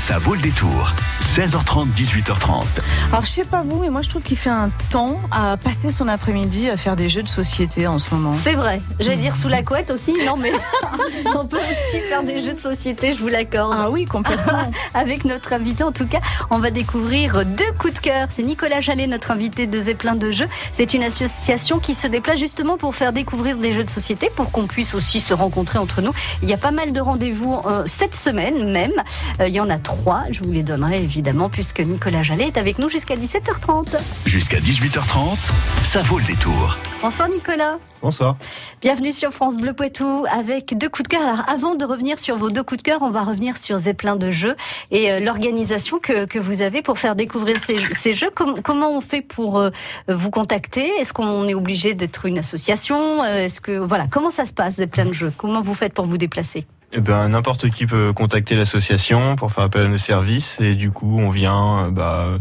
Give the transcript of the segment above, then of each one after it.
Ça vaut le détour. 16h30, 18h30. Alors, je sais pas vous, mais moi, je trouve qu'il fait un temps à passer son après-midi à faire des jeux de société en ce moment. C'est vrai. J'allais dire sous la couette aussi. Non, mais on peut aussi faire des jeux de société, je vous l'accorde. Ah oui, complètement. Avec notre invité, en tout cas, on va découvrir deux coups de cœur. C'est Nicolas Jallet, notre invité de Zeppelin de Jeux. C'est une association qui se déplace justement pour faire découvrir des jeux de société, pour qu'on puisse aussi se rencontrer entre nous. Il y a pas mal de rendez-vous euh, cette semaine même. Euh, il y en a trois. Je vous les donnerai évidemment puisque Nicolas Jallet est avec nous jusqu'à 17h30. Jusqu'à 18h30, ça vaut le détour. Bonsoir Nicolas. Bonsoir. Bienvenue sur France Bleu Poitou avec deux coups de cœur. Alors avant de revenir sur vos deux coups de cœur, on va revenir sur Zeppelin de jeux et euh, l'organisation que, que, vous avez pour faire découvrir ces, ces jeux. comment on fait pour euh, vous contacter? Est-ce qu'on est obligé d'être une association? Euh, Est-ce que voilà comment ça se passe Zeppelin de jeux? Comment vous faites pour vous déplacer? Eh ben, n'importe qui peut contacter l'association pour faire appel à nos services et du coup, on vient bah,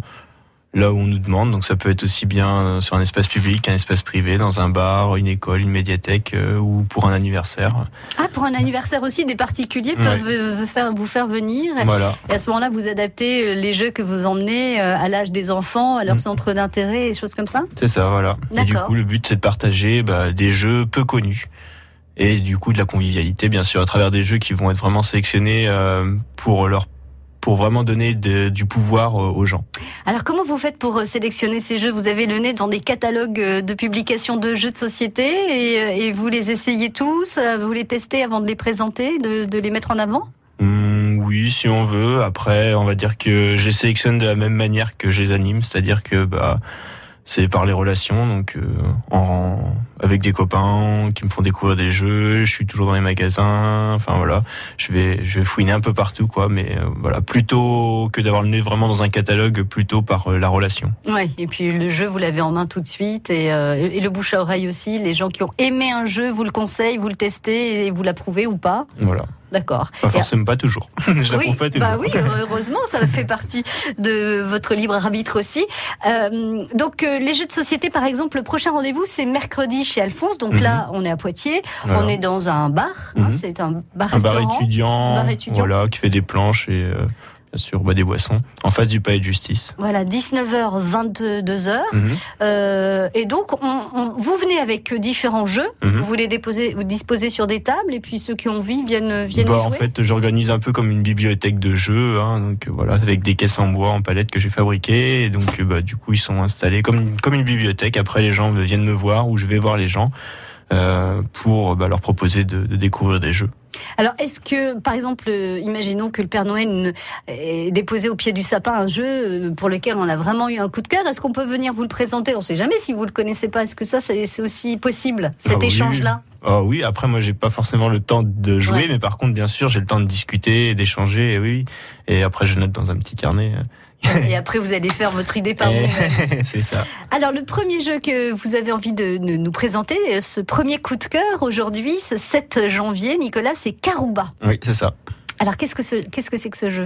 là où on nous demande. Donc, ça peut être aussi bien sur un espace public, un espace privé, dans un bar, une école, une médiathèque euh, ou pour un anniversaire. Ah, pour un anniversaire aussi, des particuliers peuvent faire, vous faire venir. Voilà. Et à ce moment-là, vous adaptez les jeux que vous emmenez euh, à l'âge des enfants, à leur mm. centre d'intérêt, et choses comme ça. C'est ça, voilà. Et du coup, le but, c'est de partager bah, des jeux peu connus et du coup de la convivialité bien sûr à travers des jeux qui vont être vraiment sélectionnés euh, pour leur pour vraiment donner du pouvoir euh, aux gens. Alors comment vous faites pour euh, sélectionner ces jeux? Vous avez le nez dans des catalogues de publication de jeux de société et, vous les essayez tous, vous les testez avant de les présenter, de, les mettre en avant? Mmh, Oui, si on veut. Après, on va dire que je les sélectionne de la même manière que je les anime, c'est-à-dire que bah c'est par les relations, donc euh, en, avec des copains qui me font découvrir des jeux. Je suis toujours dans les magasins. Enfin voilà, je vais je vais fouiner un peu partout quoi, mais euh, voilà plutôt que d'avoir le nez vraiment dans un catalogue, plutôt par euh, la relation. Ouais, et puis le jeu vous l'avez en main tout de suite et, et, le bouche à oreille aussi. Les gens qui ont aimé un jeu vous le conseillent, vous le testez et vous l'approuvez ou pas. Voilà. D'accord. Pas forcément pas toujours. Je oui, pas toujours. Bah oui, heureusement, ça fait partie de votre libre arbitre aussi. Euh, donc euh, les jeux de société, par exemple, le prochain rendez-vous c'est mercredi chez Alphonse. Donc mhm. là, on est à Poitiers, on est dans un bar. Hein, mhm. c'est un bar un bar étudiant, bar étudiant, voilà, qui fait des planches et euh, sur des boissons, en face du palais de justice. Voilà, 19h, 22h. Mhm. euh, et donc, on, vous venez avec différents jeux, mhm. vous les déposez, vous disposez sur des tables, et puis ceux qui ont envie viennent, viennent bah, jouer. En fait, j'organise un peu comme une bibliothèque de jeux, hein, donc voilà, avec des caisses en bois, en palette que j'ai fabriquées, et donc bah, du coup, ils sont installés comme, comme une bibliothèque. Après, les gens viennent me voir, ou je vais voir les gens. Euh, pour bah, leur proposer de, de, découvrir des jeux. Alors, est-ce que, par exemple, euh, imaginons que le Père Noël ait déposé au pied du sapin un jeu euh, pour lequel on a vraiment eu un coup de cœur, est-ce qu'on peut venir vous le présenter? On ne sait jamais si vous le connaissez pas. Est-ce que ça, c'est aussi possible, cet ah échange-là? Ah oui, après moi j'ai pas forcément le temps de jouer, mais par contre bien sûr j'ai le temps de discuter, d'échanger, oui. Et après je note dans un petit carnet et après, vous allez faire votre idée par vous-même. c'est ça. Alors, le premier jeu que vous avez envie de nous présenter, ce premier coup de cœur aujourd'hui, ce 7 janvier, Nicolas, c'est Karuba. Oui, c'est ça. Alors, qu'est-ce que c'est que ce jeu?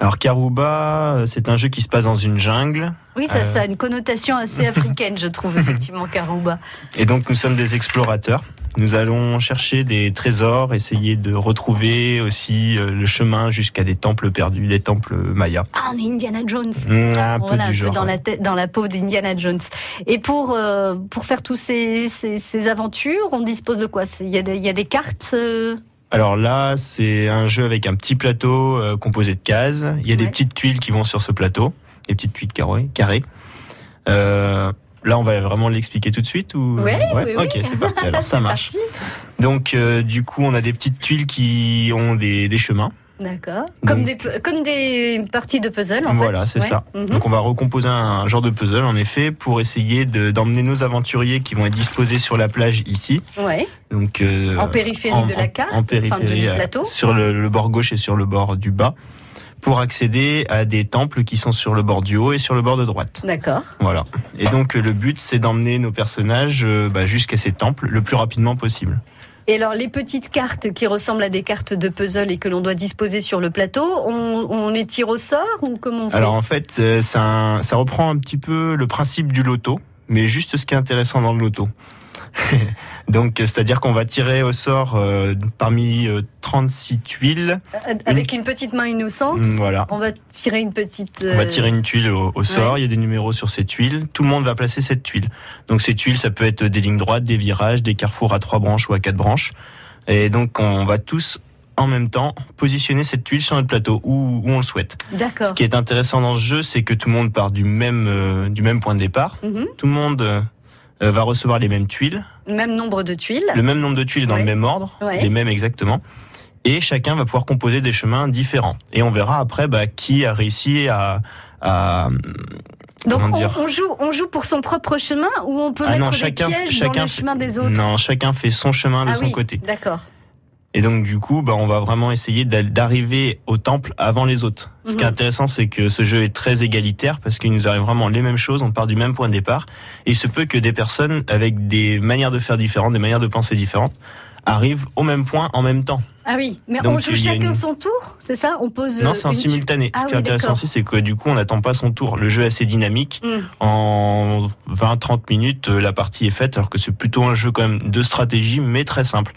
Alors, Karuba, c'est un jeu qui se passe dans une jungle. Oui, ça, ça a une connotation assez africaine, je trouve, effectivement, Karuba. Et donc, nous sommes des explorateurs. Nous allons chercher des trésors, essayer de retrouver aussi euh, le chemin jusqu'à des temples perdus, des temples mayas. Ah, on est Indiana Jones. Mmh, un peu voilà, du genre, dans, la dans la peau d'Indiana Jones. Et pour, euh, pour faire tous ces, ces, ces, aventures, on dispose de quoi? Il y, a des, il y a des cartes euh? Alors là, c'est un jeu avec un petit plateau composé de cases. Il y a des petites tuiles qui vont sur ce plateau, des petites tuiles carrées. carrées. Euh, Là, on va vraiment l'expliquer tout de suite ou ouais, Oui, Ok, c'est parti. Alors ça marche. Donc, euh, du coup, on a des petites tuiles qui ont des, des chemins. D'accord. Comme des, comme des parties de puzzle, en voilà, c'est ça. Mhm. Donc, on va recomposer un genre de puzzle, en effet, pour essayer d'emmener nos aventuriers qui vont être disposés sur la plage ici. Ouais. Donc, euh, en périphérie de la carte, en périphérie, du plateau. Sur le, le, bord gauche et sur le bord du bas pour accéder à des temples qui sont sur le bord du haut et sur le bord de droite. D'accord. Voilà. Et donc le but, c'est d'emmener nos personnages euh, bah, jusqu'à ces temples le plus rapidement possible. Et alors, les petites cartes qui ressemblent à des cartes de puzzle et que l'on doit disposer sur le plateau, on, les tire au sort ou comment on fait? Alors en fait, euh, ça, ça reprend un petit peu le principe du loto, mais juste ce qui est intéressant dans le loto. Donc, c'est-à-dire qu'on va tirer au sort euh, parmi euh, 36 tuiles. Euh, Avec une petite main innocente, Mm, Voilà. on va tirer une petite. On va euh, tirer une tuile au, au sort, il y a des numéros sur cette tuile, tout le monde va placer cette tuile. Donc ces tuiles, ça peut être des lignes droites, des virages, des carrefours à trois branches ou à quatre branches. Et donc on va tous en même temps positionner cette tuile sur notre plateau où, où on le souhaite. Ce D'accord. qui est intéressant dans ce jeu, c'est que tout le monde part du même euh, du même point de départ. Mhm. Tout le monde euh, va recevoir les mêmes tuiles, Même nombre de tuiles. le même nombre de tuiles dans Ouais. le même ordre, Ouais. les mêmes exactement. Et chacun va pouvoir composer des chemins différents. Et on verra après bah, qui a réussi à, à Donc on, joue, on joue pour son propre chemin ou on peut Ah mettre non, des chacun- pièges dans le chemin des autres. Non, chacun fait son chemin de ah son oui, côté. D'accord. Et donc du coup, bah, on va vraiment essayer d'a- d'arriver au temple avant les autres. Ce qui est Mhm. intéressant, c'est que ce jeu est très égalitaire parce qu'il nous arrive vraiment les mêmes choses, on part du même point de départ. Et il se peut que des personnes avec des manières de faire différentes, des manières de penser différentes, arrivent au même point en même temps. Ah oui, mais Donc, on joue chacun une- son tour, c'est ça? On pose. Non, euh, c'est en une tu- simultané. Ah Ce qui est intéressant aussi, c'est que du coup, on n'attend pas son tour. Le jeu est assez dynamique. Mm. En 20-30 minutes, euh, la partie est faite, alors que c'est plutôt un jeu quand même de stratégie, mais très simple.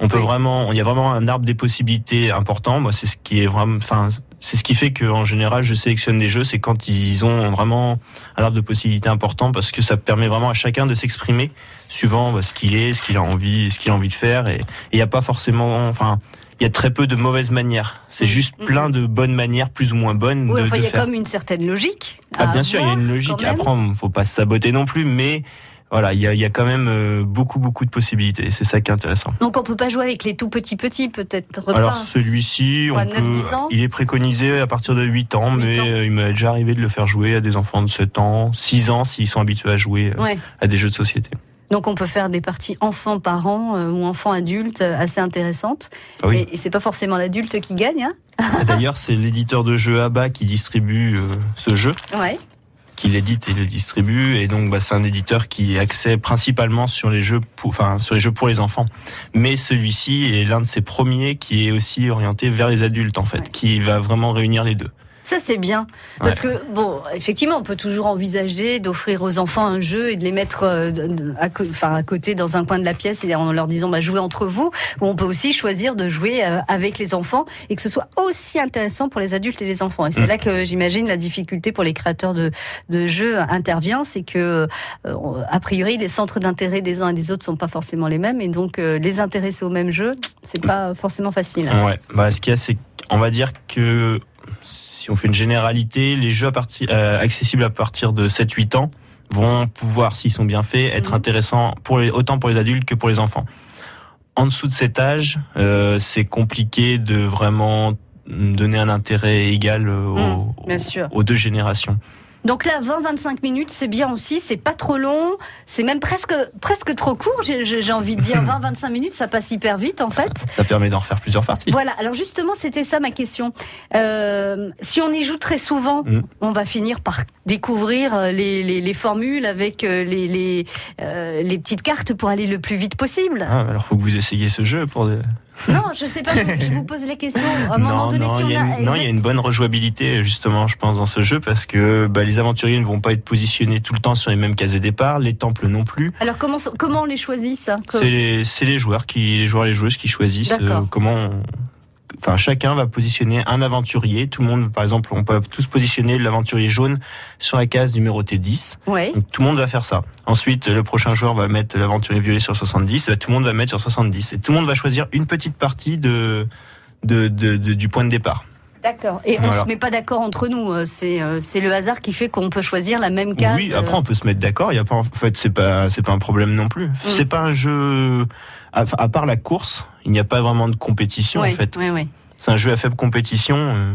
On peut vraiment, il y a vraiment un arbre des possibilités important. Moi, c'est ce qui est vraiment, enfin, c'est ce qui fait que en général, je sélectionne des jeux, c'est quand ils ont vraiment un arbre de possibilités important parce que ça permet vraiment à chacun de s'exprimer suivant bah, ce qu'il est, ce qu'il a envie, ce qu'il a envie de faire. Et il n'y a pas forcément, enfin, il y a très peu de mauvaises manières. C'est Mm. juste Mm. plein de bonnes manières, plus ou moins bonnes, Oui, de, enfin, il y a comme une certaine logique. Ah, bien sûr, il y a une logique. Après, faut pas se saboter non plus, mais voilà, il y a, il y a quand même euh, beaucoup, beaucoup de possibilités. C'est ça qui est intéressant. Donc on peut pas jouer avec les tout petits petits, peut-être. Alors celui-ci, Quoi, on 9, peut, 10 ans il est préconisé à partir de 8 ans, 8 mais ans. euh, il m'est déjà arrivé de le faire jouer à des enfants de 7 ans, 6 ans s'ils sont habitués à jouer euh, Ouais. à des jeux de société. Donc on peut faire des parties enfants-parents euh, ou enfants-adultes euh, assez intéressantes. Ah oui. Et, et c'est pas forcément l'adulte qui gagne. Hein Ah, D'ailleurs, c'est l'éditeur de jeux ABA qui distribue euh, ce jeu, ouais. Qui l'édite et le distribue, et donc bah, c'est un éditeur qui accède principalement sur les jeux, pour, enfin sur les jeux pour les enfants. Mais celui-ci est l'un de ses premiers qui est aussi orienté vers les adultes en fait, Ouais. qui va vraiment réunir les deux. Ça c'est bien parce que bon, effectivement, on peut toujours envisager d'offrir aux enfants un jeu et de les mettre euh, à, enfin, à côté dans un coin de la pièce et en leur disant bah, jouez entre vous. Ou on peut aussi choisir de jouer euh, avec les enfants et que ce soit aussi intéressant pour les adultes et les enfants. Et c'est Mm. là que j'imagine la difficulté pour les créateurs de, de jeux intervient, c'est que euh, a priori les centres d'intérêt des uns et des autres sont pas forcément les mêmes et donc les intéresser au même jeu, c'est pas forcément facile. Ouais, bah, ce qu'il y a, c'est qu'on va dire que si on fait une généralité, les jeux à partir, euh, accessibles à partir de 7-8 ans vont pouvoir, s'ils sont bien faits, être Mhm. intéressants pour les, autant pour les adultes que pour les enfants. En dessous de cet âge, euh, c'est compliqué de vraiment donner un intérêt égal euh, aux, Mhm, aux deux générations. Donc là, 20-25 minutes, c'est bien aussi, c'est pas trop long, c'est même presque, presque trop court, j'ai- envie de dire 20-25 minutes, ça passe hyper vite en fait. Ça permet d'en refaire plusieurs parties. Voilà, alors justement, c'était ça ma question. Euh, si on y joue très souvent, Mm. on va finir par découvrir euh, les, les, les formules avec euh, les, les, euh, les petites cartes pour aller le plus vite possible. Ah, alors faut que vous essayiez ce jeu pour. Non, je sais pas, je vous pose la question. À un moment non, donné, non, si il y a a. une, non, il y a une exact- bonne rejouabilité justement, je pense, dans ce jeu parce que bah, les aventuriers ne vont pas être positionnés tout le temps sur les mêmes cases de départ, les temples non plus. Alors comment, comment on les choisit ça? C'est les, les joueurs qui, les joueurs, et les joueuses qui choisissent euh, comment. on- Enfin, chacun va positionner un aventurier. Tout le monde, par exemple, on peut tous positionner l'aventurier jaune sur la case numérotée 10. Ouais. Donc, tout le monde va faire ça. Ensuite, le prochain joueur va mettre l'aventurier violet sur 70. et tout le monde va mettre sur 70. Et tout le monde va choisir une petite partie de, de, de- de- du point de départ. D'accord. Et on Voilà. se met pas d'accord entre nous. euh, C'est euh, c'est le hasard qui fait qu'on peut choisir la même case. Oui, après on peut se mettre d'accord. Il y a pas, en fait, c'est pas, c'est pas un problème non plus. Mm. C'est pas un jeu. À, à part la course, il n'y a pas vraiment de compétition en fait. C'est un jeu à faible compétition. euh,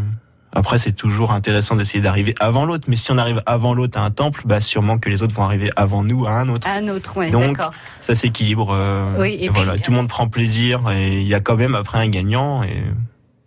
Après, c'est toujours intéressant d'essayer d'arriver avant l'autre. Mais si on arrive avant l'autre à un temple, bah sûrement que les autres vont arriver avant nous à un autre. Un autre, oui, Donc. Ça s'équilibre. euh, Oui, et et voilà, puis- tout le monde prend plaisir et il y a quand même après un gagnant et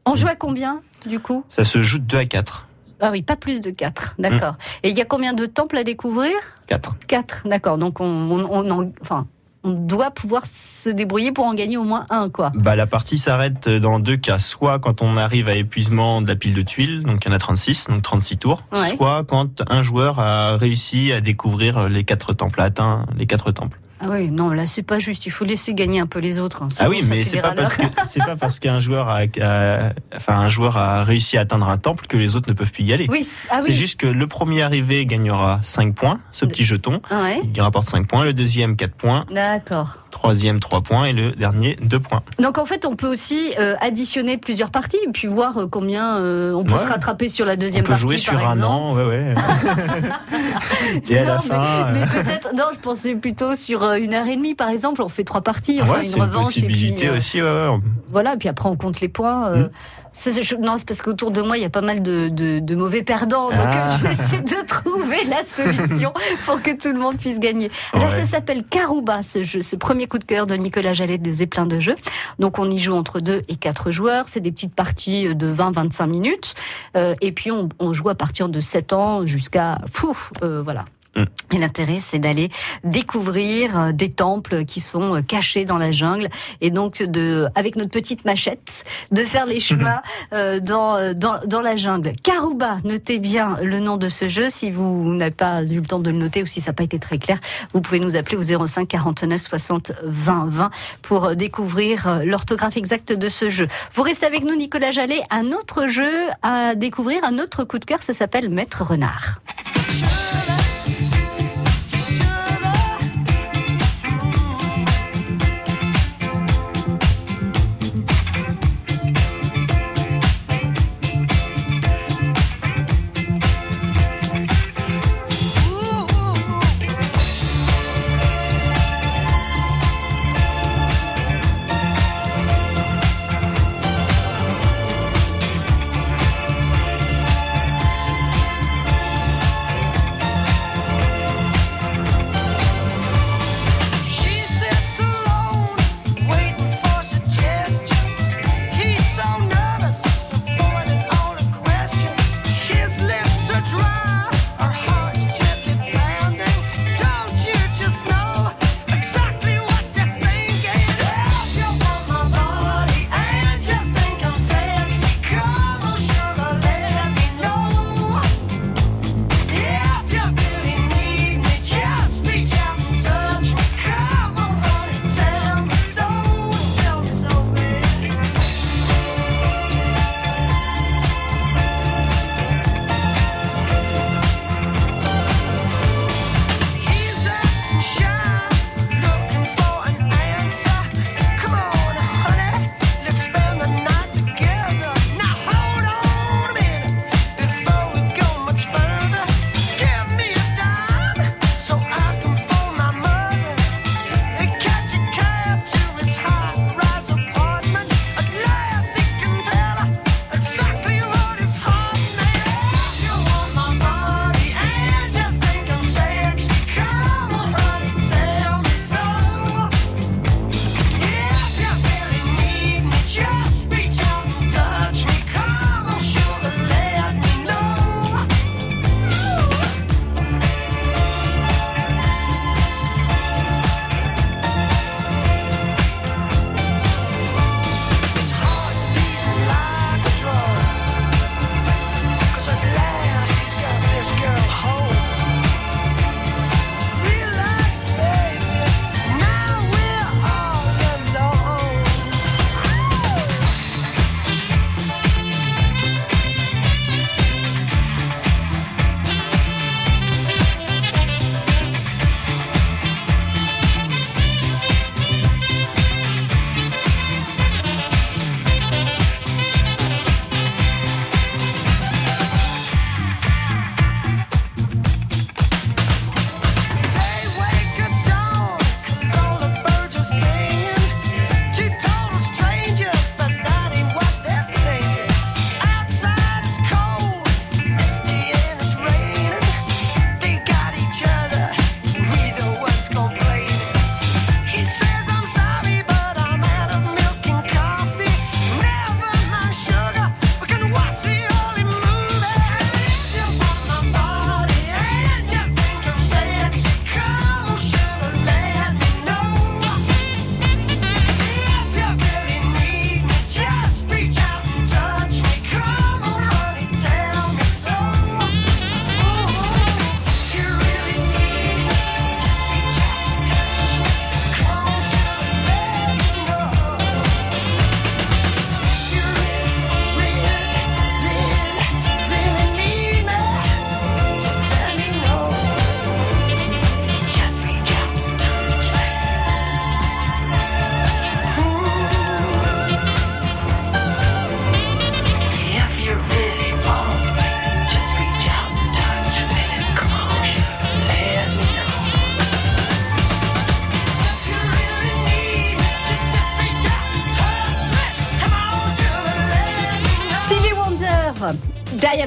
On joue à combien, du coup? Ça se joue de 2 à 4. Ah oui, pas plus de 4, d'accord. Et il y a combien de temples à découvrir? 4. 4, d'accord. Donc on, on, on en- enfin, on doit pouvoir se débrouiller pour en gagner au moins un, quoi. Bah, la partie s'arrête dans deux cas. Soit quand on arrive à épuisement de la pile de tuiles, donc il y en a 36, donc 36 tours. Ouais. Soit quand un joueur a réussi à découvrir les quatre temples, a atteint les quatre temples. Ah oui, non, là c'est pas juste. Il faut laisser gagner un peu les autres. hein. Ah oui, mais c'est pas parce que c'est pas parce qu'un joueur a, a- enfin un joueur a réussi à atteindre un temple que les autres ne peuvent plus y aller. Oui, ah C'est juste que le premier arrivé gagnera 5 points, ce petit jeton. Ouais. Il rapporte 5 points, le deuxième 4 points, D'accord. Troisième 3 points et le dernier 2 points. Donc en fait, on peut aussi euh, additionner plusieurs parties et puis voir euh, combien euh, on peut Ouais. se rattraper sur la On deuxième peut partie, jouer par sur un an, ouais ouais. et à la non, fin, mais, mais peut-être. Non, je pensais plutôt sur une heure et demie, par exemple. On fait trois parties, enfin ouais, une c'est une revanche. et puis, possibilité aussi, ouais, ouais. Voilà, puis après on compte les points. Mm. Je- non, c'est parce qu'autour de moi il y a pas mal de, de- de mauvais perdants, donc Ah. euh, j'essaie de trouver la solution pour que tout le monde puisse gagner. Là, Ouais. ça s'appelle Carouba, ce jeu, ce premier coup de cœur de Nicolas Jallet de Zeppelin de jeu. Donc on y joue entre 2 et 4 joueurs, c'est des petites parties de 20-25 minutes, Euh, et puis on, on joue à partir de 7 ans jusqu'à... Pouf, euh, voilà. Et l'intérêt, c'est d'aller découvrir euh, des temples qui sont euh, cachés dans la jungle, et donc de, avec notre petite machette, de faire les chemins euh, dans, dans dans la jungle. Karuba, notez bien le nom de ce jeu. Si vous n'avez pas eu le temps de le noter ou si ça n'a pas été très clair, vous pouvez nous appeler au 05 49 60 20 20 pour découvrir l'orthographe exacte de ce jeu. Vous restez avec nous, Nicolas Jallet. Un autre jeu à découvrir, un autre coup de cœur, ça s'appelle Maître Renard.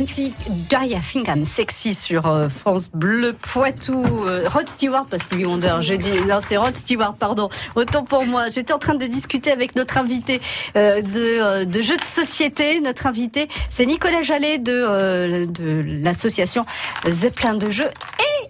Diane Think, Diane Think I'm Sexy sur euh, France Bleu Poitou. Euh, Rod Stewart, pas Stevie Wonder. J'ai dit, non, c'est Rod Stewart, pardon. Autant pour moi. J'étais en train de discuter avec notre invité euh, de, de jeux de société. Notre invité, c'est Nicolas Jallet de, de l'association Zeppelin de jeux.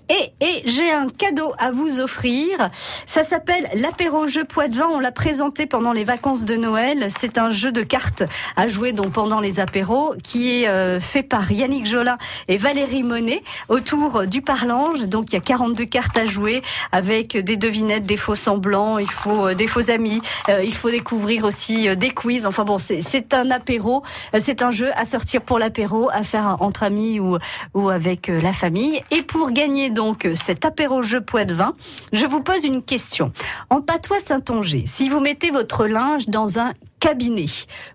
Et, et, et j'ai un cadeau à vous offrir. Ça s'appelle l'apéro jeu Poitvin. On l'a présenté pendant les vacances de Noël. C'est un jeu de cartes à jouer donc pendant les apéros qui est fait par Yannick Jolin et Valérie Monet autour du parlange. Donc il y a 42 cartes à jouer avec des devinettes, des faux semblants, il faut euh, des faux amis, euh, il faut découvrir aussi euh, des quiz. Enfin bon, c'est- un apéro, c'est un jeu à sortir pour l'apéro, à faire entre amis ou, ou avec la famille. Et pour gagner donc cet apéro jeu Poitvin, je vous pose une question. En patois Saint-Onger, si vous mettez votre linge dans un cabinet,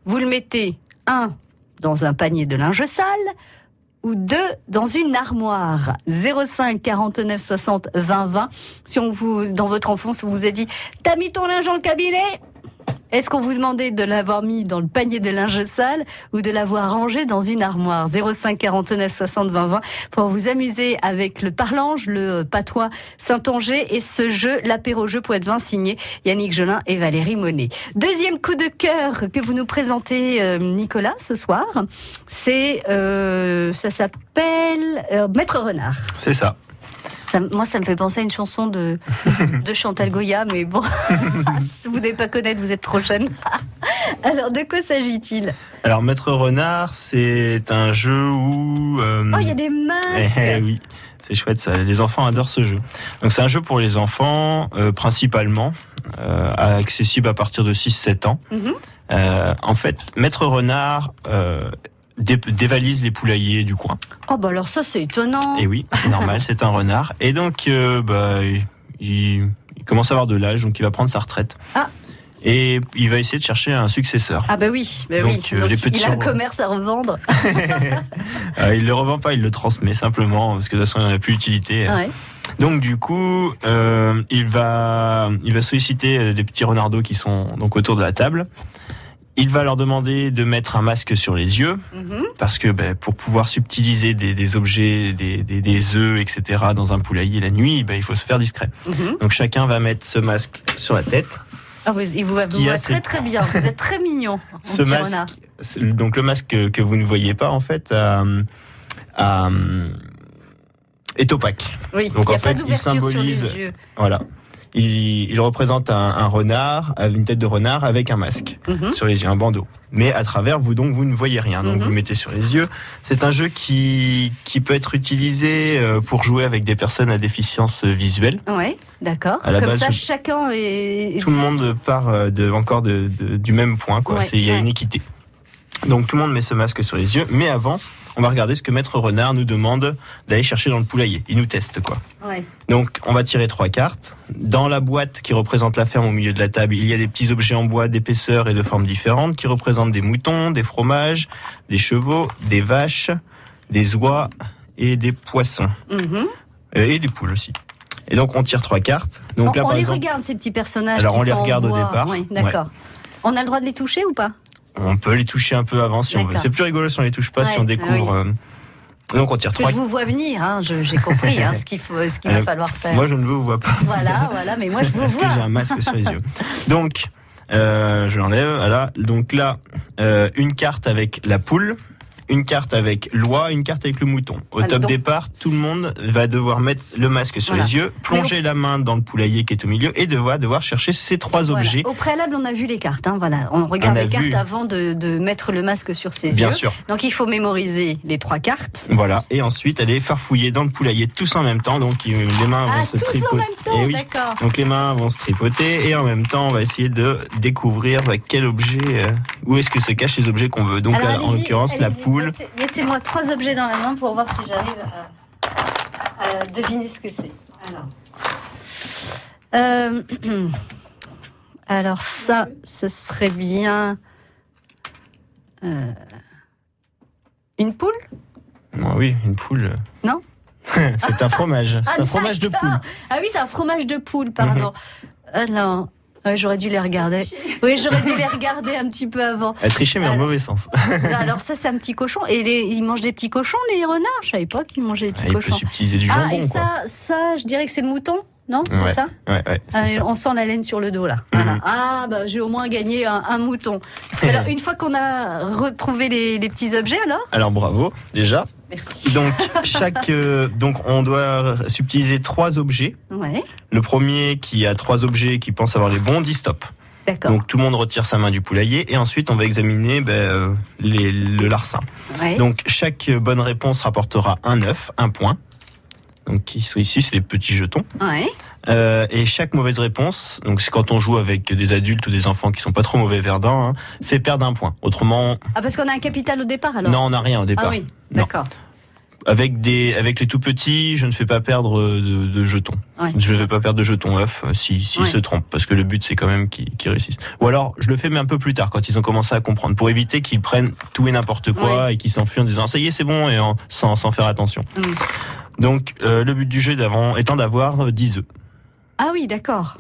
vous le mettez un dans un panier de linge sale ou deux dans une armoire. 05 49 60 20 20 si on vous dans votre enfance on vous a dit t'as mis ton linge dans le cabinet? Est-ce qu'on vous demandait de l'avoir mis dans le panier de linge sale ou de l'avoir rangé dans une armoire? 05 49 60 20 20 pour vous amuser avec le parlange, le patois Saint-Onger et ce jeu, l'apéro jeu Poitvin signé Yannick Jolin et Valérie Monet. Deuxième coup de cœur que vous nous présentez euh, Nicolas ce soir, c'est euh, ça s'appelle euh, Maître Renard. C'est ça. Ça, moi, ça me fait penser à une chanson de, de Chantal Goya, mais bon, si vous n'avez pas connaître, vous êtes trop jeune. Alors, de quoi s'agit-il? Alors, Maître Renard, c'est un jeu où. euh, Oh, il y a des masques Eh oui, c'est chouette ça. Les enfants adorent ce jeu. Donc c'est un jeu pour les enfants euh, principalement, euh, accessible à partir de 6-7 ans. Mhm. En fait, Maître Renard dé- dévalise les poulaillers du coin. Oh, bah alors ça, c'est étonnant. Et oui, c'est normal, c'est un renard. Et donc, euh, bah, il, il commence à avoir de l'âge, donc il va prendre sa retraite. Ah. Et il va essayer de chercher un successeur. Ah bah oui, bah Donc, oui. euh, les petits il a un commerce à revendre. Euh, il le revend pas, il le transmet simplement, parce que de toute façon, il n'en a plus d'utilité. Ouais. Donc du coup, euh, il va, il va solliciter des petits renardeaux qui sont donc autour de la table. Il va leur demander de mettre un masque sur les yeux Mhm. parce que ben, pour pouvoir subtiliser des, des objets, des, des, des œufs, etc. dans un poulailler la nuit, ben, il faut se faire discret. Mhm. Donc chacun va mettre ce masque sur la tête. Ah oui, il vous, Ce vous qu'il y a, voit c'est- très très bien. Vous êtes très mignon. Ce masque, donc le masque que, vous ne voyez pas en fait, euh, euh, est opaque. Oui, Donc, a en pas fait, il d'ouverture sur symbolise- les yeux. Voilà. Il, il représente un, un renard, une tête de renard avec un masque. Mhm. sur les yeux, un bandeau. Mais à travers vous, donc, vous ne voyez rien. Donc, Mhm. vous le mettez sur les yeux. C'est un jeu qui, qui peut être utilisé euh, pour jouer avec des personnes à déficience visuelle. Ouais, d'accord. Comme base, ça, chacun est. Tout le monde part euh, de, encore de, de- du même point, quoi. Ouais, Il y a ouais. une équité. Donc, tout le monde met ce masque sur les yeux. Mais avant, on va regarder ce que Maître Renard nous demande d'aller chercher dans le poulailler. Il nous teste, quoi. Ouais. Donc, on va tirer trois cartes. Dans la boîte qui représente la ferme au milieu de la table, il y a des petits objets en bois d'épaisseur et de formes différentes qui représentent des moutons, des fromages, des chevaux, des vaches, des oies et des poissons. Mhm. Euh, et des poules aussi. Et donc, on tire trois cartes. Donc on là, on par les exemple, regarde, ces petits personnages. Alors, qui on les sont regarde au départ. Oui, d'accord. On a le droit de les toucher ou pas? On peut les toucher un peu avant si on veut. C'est plus rigolo si on les touche pas, si on découvre. euh, Donc, on tire Parce que je vous vois venir, hein, j'ai compris hein, ce qu'il faut, ce qu'il va falloir faire. Moi, je ne vous vois pas. Voilà, voilà, mais moi je vous Parce que j'ai vois. un masque sur les yeux. Donc, euh, je l'enlève. Voilà. Donc là, euh, une carte avec la poule, une carte avec l'oie, une carte avec le mouton. Au Alors, top donc- départ, tout le monde va devoir mettre le masque sur Voilà. les yeux, plonger la main dans le poulailler qui est au milieu et devoir devoir chercher ces trois Voilà. objets. Au préalable, on a vu les cartes. Hein, voilà, on regarde On les cartes vu. avant de, de mettre le masque sur ses Bien yeux. sûr. Donc il faut mémoriser les trois cartes. Voilà. Et ensuite, aller farfouiller dans le poulailler tous en même temps. Donc, il- les mains Ah, vont se tous en tripoter. même temps, Eh oui. d'accord. Donc les mains vont se tripoter et en même temps on va essayer de découvrir quel objet, euh, où est-ce que se cachent les objets qu'on veut. Donc Alors, là, en l'occurrence la allez-y, mettez- Mettez-moi trois objets dans la main pour voir si j'arrive à, à deviner ce que c'est. Alors. Euh, alors ça, ce serait bien euh, une poule? Ah oui, une poule. Non? C'est un fromage. Ah, C'est un fromage de poule. Ah oui, c'est un fromage de poule, pardon. Mhm. Alors, Ouais, j'aurais dû les regarder. Oui, j'aurais dû les regarder un petit peu avant. Elle trichait, mais en mauvais sens. Alors ça, c'est un petit cochon. Et les, ils mangent des petits cochons, les renards Je savais pas qu'ils mangeaient des petits Elle peut cochons. subtiliser du Ah, jambon, et quoi. ça, ça, je dirais que c'est le mouton, non C'est Ouais, ça Ouais, ouais, Ah, ça. On sent la laine sur le dos là. Voilà. Mhm. Ah bah j'ai au moins gagné un, un mouton. Alors une fois qu'on a retrouvé les, les petits objets alors? Alors bravo, déjà. Merci. Donc, chaque, euh, donc on doit subtiliser trois objets. Ouais, Le premier qui a trois objets qui pense avoir les bons dit stop. Donc tout le monde retire sa main du poulailler et ensuite on va examiner ben, euh, les- le larcin. Ouais. Donc chaque bonne réponse rapportera un œuf, un point. Donc qui sont ici, c'est les petits jetons. Ouais. Euh, et chaque mauvaise réponse, donc c'est quand on joue avec des adultes ou des enfants qui sont pas trop mauvais perdants, hein, fait perdre un point. Autrement, Ah parce qu'on a un capital au départ alors? Non, on n'a rien au départ. Ah oui, d'accord. Avec des, avec les tout petits, je ne fais pas perdre de, de jetons. Ouais. Je ne vais pas perdre de jetons œufs euh, si, s'ils Ouais. se trompent, parce que le but c'est quand même qu'ils réussissent. Ou alors, je le fais mais un peu plus tard, quand ils ont commencé à comprendre, pour éviter qu'ils prennent tout et n'importe quoi et qu'ils s'enfuient en disant ça y est, c'est bon, et en- sans, sans faire attention. Mm. Donc, euh, le but du jeu d'avant étant d'avoir euh, 10 œufs. Ah oui, d'accord.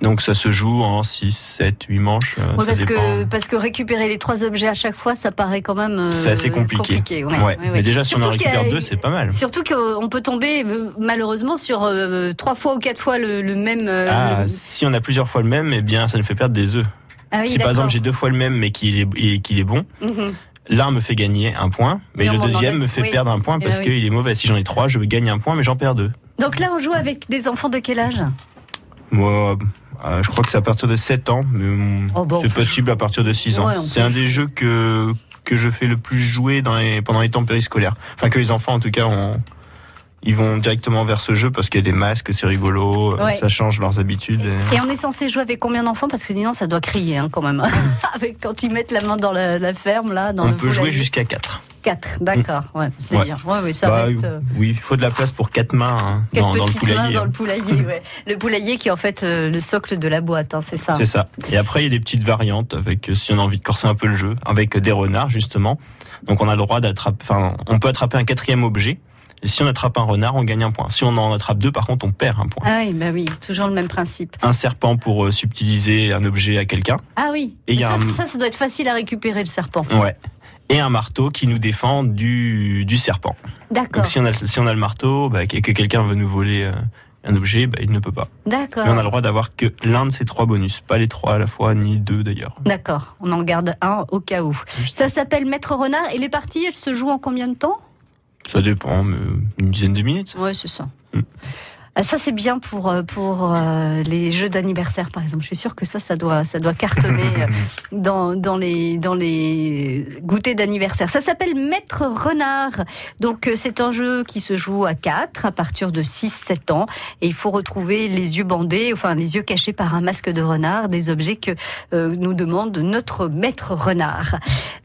Donc, ça se joue en 6, 7, 8 manches. euh, Ouais, parce dépend. que parce que récupérer les trois objets à chaque fois, ça paraît quand même. euh, C'est assez compliqué. Ouais. ouais, ouais. Mais déjà, si on en y a- récupère deux, c'est pas mal. Surtout qu'on peut tomber euh, malheureusement sur euh, trois fois ou quatre fois le, le même. euh, Ah, le- si on a plusieurs fois le même, eh bien, ça nous fait perdre des œufs. Ah oui, si par exemple j'ai deux fois le même mais qu'il est, qu'il est bon, Mhm. l'un me fait gagner un point, mais le deuxième me fait oui. perdre un point Eh parce ben oui. qu'il est mauvais. Si j'en ai trois, je gagne un point, mais j'en perds deux. Donc là, on joue avec des enfants de quel âge? Moi, euh, je crois que c'est à partir de 7 ans, mais Oh, bon, c'est possible à partir de 6 ans. Ouais, c'est un des jeux que que je fais le plus jouer dans les, pendant les temps périscolaires. Enfin, que les enfants, en tout cas, ont- ils vont directement vers ce jeu parce qu'il y a des masques, c'est rigolo, euh, Ouais. ça change leurs habitudes. et- Et on est censé jouer avec combien d'enfants? Parce que sinon, ça doit crier hein, quand même. avec, quand ils mettent la main dans la, la ferme, là, dans On le peut jouer poulailler. jusqu'à 4. 4, d'accord. Ouais, c'est Ouais. bien. Ouais, oui, ça Bah, reste. euh, oui, il faut de la place pour 4 mains hein, Quatre dans, dans le petites mains poulailler. dans hein. le poulailler, ouais. Le poulailler qui est en fait euh, le socle de la boîte, hein, c'est ça. C'est ça. Et après, il y a des petites variantes avec, euh, si on a envie de corser un peu le jeu, avec des renards, justement. Donc, on a le droit d'attraper, enfin, on peut attraper un quatrième objet. Et si on attrape un renard, on gagne un point. Si on en attrape deux, par contre, on perd un point. Ah oui, bah oui, toujours le même principe. Un serpent pour euh, subtiliser un objet à quelqu'un. Ah oui, Et il y a ça, un- ça, ça doit être facile à récupérer le serpent. Ouais. Et un marteau qui nous défend du, du serpent. D'accord, Donc, si on a, si on a le marteau, bah, et que quelqu'un veut nous voler euh, un objet, bah, il ne peut pas. d'accord. Mais on a le droit d'avoir que l'un de ces trois bonus. Pas les trois à la fois, ni deux d'ailleurs. D'accord, on en garde un au cas où. Ça s'appelle Maître Renard et les parties, elles se jouent en combien de temps? Ça dépend, mais une dizaine de minutes. Ouais, c'est ça. Mm. Euh, Ça c'est bien pour euh, pour euh, les jeux d'anniversaire par exemple. Je suis sûre que ça ça doit ça doit cartonner euh, dans dans les dans les goûters d'anniversaire. Ça s'appelle Maître Renard. Donc c'est un jeu qui se joue à 4 à partir de 6 7 ans et il faut retrouver les yeux bandés enfin les yeux cachés par un masque de renard des objets que euh, nous demande notre Maître Renard.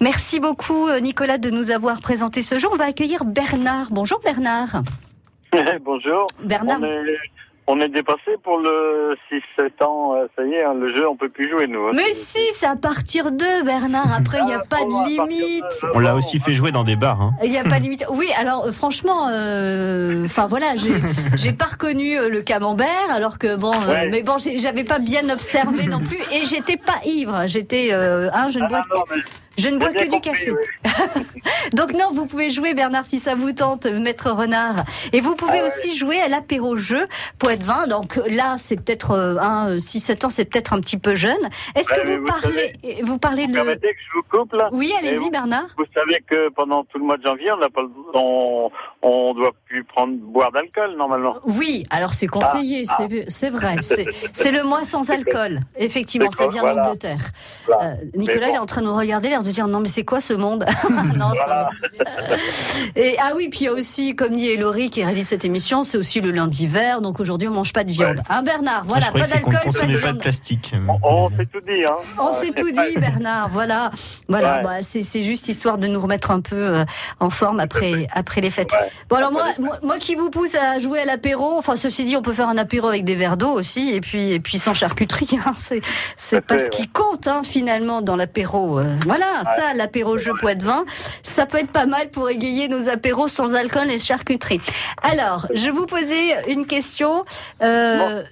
Merci beaucoup Nicolas de nous avoir présenté ce jeu. On va accueillir Bernard. Bonjour Bernard. Bonjour. Bernard, On est, on est dépassé pour le 6-7 ans. euh, Ça y est, hein, le jeu, on peut plus jouer, nous. hein. Mais si, c'est à partir de Bernard. Après, il n'y a Ah, pas de limite. On l'a aussi fait jouer dans des bars. Hein. Il n'y a pas de limite. Oui, alors euh, franchement, euh, enfin voilà, j'ai j'ai pas reconnu euh, le camembert, alors que bon, euh, Ouais. mais bon, j'avais pas bien observé non plus, et j'étais pas ivre. J'étais, euh, hein, je ne bois, Ah, non, mais je ne bois que du café. oui. Donc non, vous pouvez jouer Bernard si ça vous tente, Maître Renard. Et vous pouvez Ah aussi jouer à l'apéro jeu Poitvin. Donc là, c'est peut-être euh, un 6 7 ans, c'est peut-être un petit peu jeune. Est-ce que mais vous vous parlez vous parlez Vous le permettez que je vous coupe, là? Oui, allez-y Bernard. Vous savez que pendant tout le mois de janvier, on n'a pas, le- on, on doit plus prendre boire d'alcool normalement. Oui, alors c'est conseillé, Ah, c'est c'est vrai. C'est c'est le mois sans alcool. Effectivement, ça vient voilà. d'Angleterre. Voilà. Euh, Nicolas bon. est en train de nous regarder, l'air de dire non mais c'est quoi ce monde? Non, c'est pas vrai. Et ah oui, puis il y a aussi, comme dit Elori qui réalise cette émission, c'est aussi le lundi vert, donc aujourd'hui on mange pas de viande. Hein Bernard, voilà, je croyais pas ne d'alcool, pas de consommait pas de plastique. On, on s'est tout dit, hein. On s'est tout dit, Bernard. Voilà, voilà. Ouais. Bah, c'est c'est juste histoire de nous remettre un peu euh, en forme après après les fêtes. Ouais. Bon alors moi, moi, moi qui vous pousse à jouer à l'apéro. Enfin, ceci dit, on peut faire un apéro avec des verres d'eau aussi, et puis et puis sans charcuterie. Hein, c'est c'est pas ce qui compte hein, finalement dans l'apéro. Euh, voilà, ça, l'apéro jeu Poitvin, ça peut être pas mal pour égayer nos apéros sans alcool et charcuterie. Alors, je vous posais une question. Euh,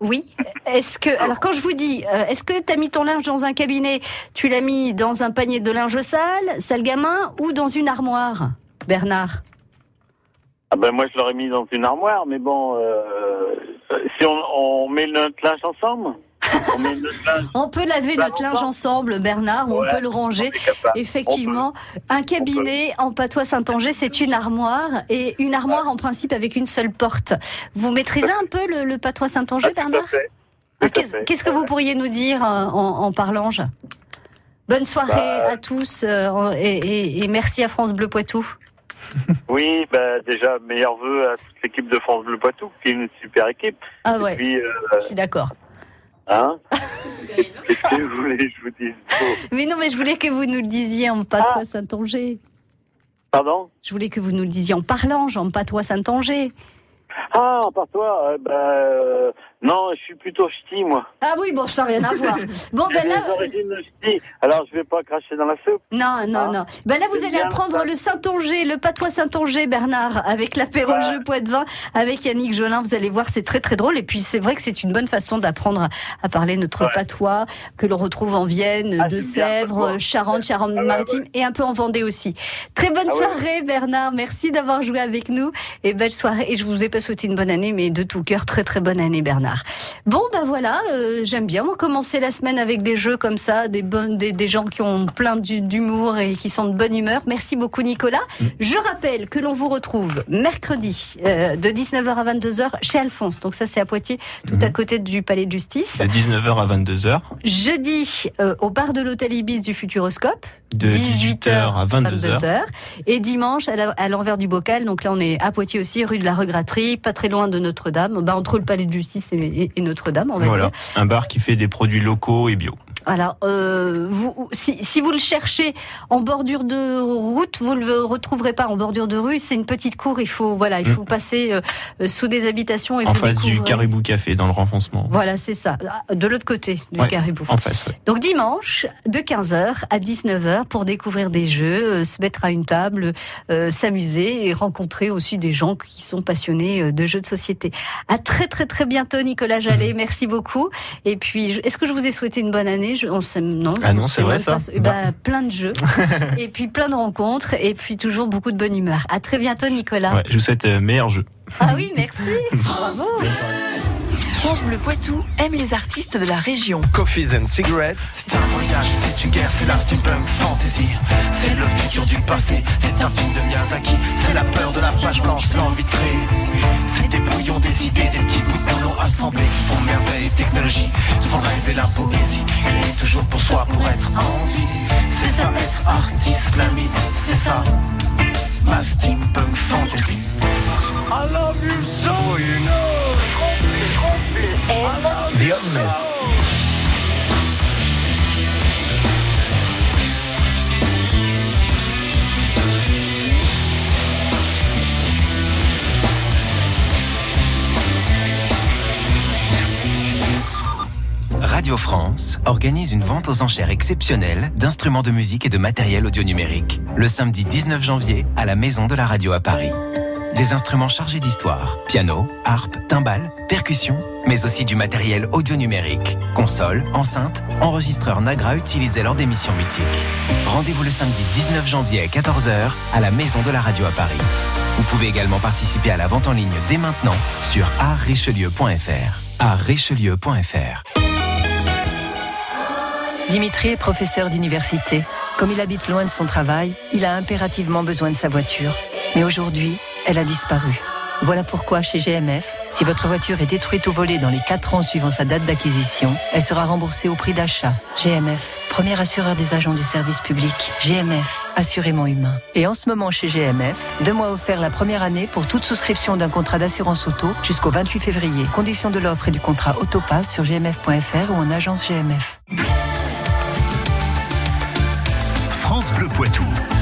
Oui. Est-ce que alors quand je vous dis, euh, est-ce que tu as mis ton linge dans un cabinet, tu l'as mis dans un panier de linge sale, sale gamin, ou dans une armoire, Bernard? Ah ben moi je l'aurais mis dans une armoire, mais bon, euh, si on, on met notre linge ensemble, on met notre linge. On peut laver Bah, notre linge ensemble, Bernard, Ouais, on peut le ranger. Effectivement, un cabinet en patois Saint-Angers, c'est une armoire et une armoire en principe avec une seule porte. Vous maîtrisez un peu le, le patois Saint-Angers, Ah, Bernard. Ah, Qu'est-ce que vous pourriez nous dire euh, en, en parlange Bonne soirée Bah, à tous euh, et, et- et merci à France Bleu Poitou. Oui, bah déjà meilleurs vœux à toute l'équipe de France Bleu Poitou, qui est une super équipe. Ah ouais, puis, euh, je suis d'accord. hein Qu'est-ce que vous voulez que je vous dise? Oh, Mais non, mais je voulais que vous nous le disiez en Ah. patois Saint-Angers. Pardon? Je voulais que vous nous le disiez en parlange, en patois Saint-Angers. Ah, par toi, euh, bah, euh, non, je suis plutôt ch'ti, moi. Ah oui, bon, ça n'a rien à voir. Bon, ben là, ch'ti, alors je vais pas cracher dans la soupe. Non, non, Ah. non. Ben là, vous allez apprendre le Saint-Angers, le patois Saint-Angers, Bernard, avec l'apéro Ouais. jeu Poitvin, avec Yannick Jolin. Vous allez voir, c'est très très drôle. Et puis, c'est vrai que c'est une bonne façon d'apprendre à, parler notre Ouais. patois, que l'on retrouve en Vienne, Ah, de bien, Sèvres. Charente, Charente-Maritime et un peu en Vendée aussi. Très bonne Ah soirée, Bernard. Merci d'avoir joué avec nous. Et belle soirée. Et je vous ai pas souhaité une bonne année, mais de tout cœur, très très bonne année, Bernard. Bon, ben voilà, euh, j'aime bien moi, commencer la semaine avec des jeux comme ça, des, bonnes, des, des gens qui ont plein d'hu- d'humour et qui sont de bonne humeur. Merci beaucoup, Nicolas. Je rappelle que l'on vous retrouve mercredi euh, de 19h à 22h chez Alphonse. Donc ça, c'est à Poitiers, tout Mhm. à côté du Palais de Justice. De 19h à 22h, Jeudi, euh, au bar de l'Hôtel Ibis du Futuroscope. De 18h à 22h. 22h. Et dimanche, à l'envers du bocal, donc là on est à Poitiers aussi, rue de la Regraterie, pas très loin de Notre-Dame, bah, entre le Palais de Justice et, et- et Notre-Dame, on va Voilà, dire. un bar qui fait des produits locaux et bio. Alors, euh, vous, si, si vous le cherchez en bordure de route, vous ne le retrouverez pas en bordure de rue. C'est une petite cour. Il faut, voilà, il faut passer euh, euh, sous des habitations et en vous face du Caribou Café, dans le renfoncement. Voilà, c'est ça. Ah, De l'autre côté du Ouais, Caribou. En face, ouais. Donc dimanche, de 15h à 19h pour découvrir des jeux, euh, se mettre à une table, euh, s'amuser et rencontrer aussi des gens qui sont passionnés euh, de jeux de société. À très très très bientôt Nicolas Jallet, merci beaucoup. Et puis, est-ce que je vous ai souhaité une bonne année? Je, On non. Ah non, on c'est vrai, ça. Eh ben, plein de jeux et puis plein de rencontres et puis toujours beaucoup de bonne humeur. À très bientôt Nicolas. Ouais, je vous souhaite euh, meilleur jeu. Ah oui, merci. Bravo. France Bleu Poitou aime les artistes de la région. Coffees and Cigarettes. C'est un voyage, c'est une guerre, c'est la steampunk fantasy. C'est le futur du passé, c'est un film de Miyazaki. C'est la peur de la page blanche, c'est l'envie de créer. C'est des brouillons, des idées, des petits bouts de boulot assemblés qui font merveille et technologie, qui font rêver la poésie. Créer toujours pour soi, pour être en vie. C'est ça, être artiste, l'ami, c'est ça. Ma steampunk fantasy. I love you so, you know. France Bleu, France Bleu The Old Radio France organise une vente aux enchères exceptionnelle d'instruments de musique et de matériel audio numérique le samedi 19 janvier à la Maison de la Radio à Paris. Des instruments chargés d'histoire, piano, harpe, timbales, percussions, mais aussi du matériel audio numérique, console, enceinte, enregistreur Nagra utilisé lors d'émissions mythiques. Rendez-vous le samedi 19 janvier à 14h à la Maison de la Radio à Paris. Vous pouvez également participer à la vente en ligne dès maintenant sur artrichelieu.fr. artrichelieu.fr. Dimitri est professeur d'université. Comme il habite loin de son travail, il a impérativement besoin de sa voiture. Mais aujourd'hui, elle a disparu. Voilà pourquoi chez GMF, si votre voiture est détruite ou volée dans les 4 ans suivant sa date d'acquisition, elle sera remboursée au prix d'achat. GMF, premier assureur des agents du service public. GMF, assurément humain. Et en ce moment chez GMF, deux mois offerts la première année pour toute souscription d'un contrat d'assurance auto jusqu'au 28 février. Conditions de l'offre et du contrat Autopass sur gmf.fr ou en agence GMF. France Bleu Poitou.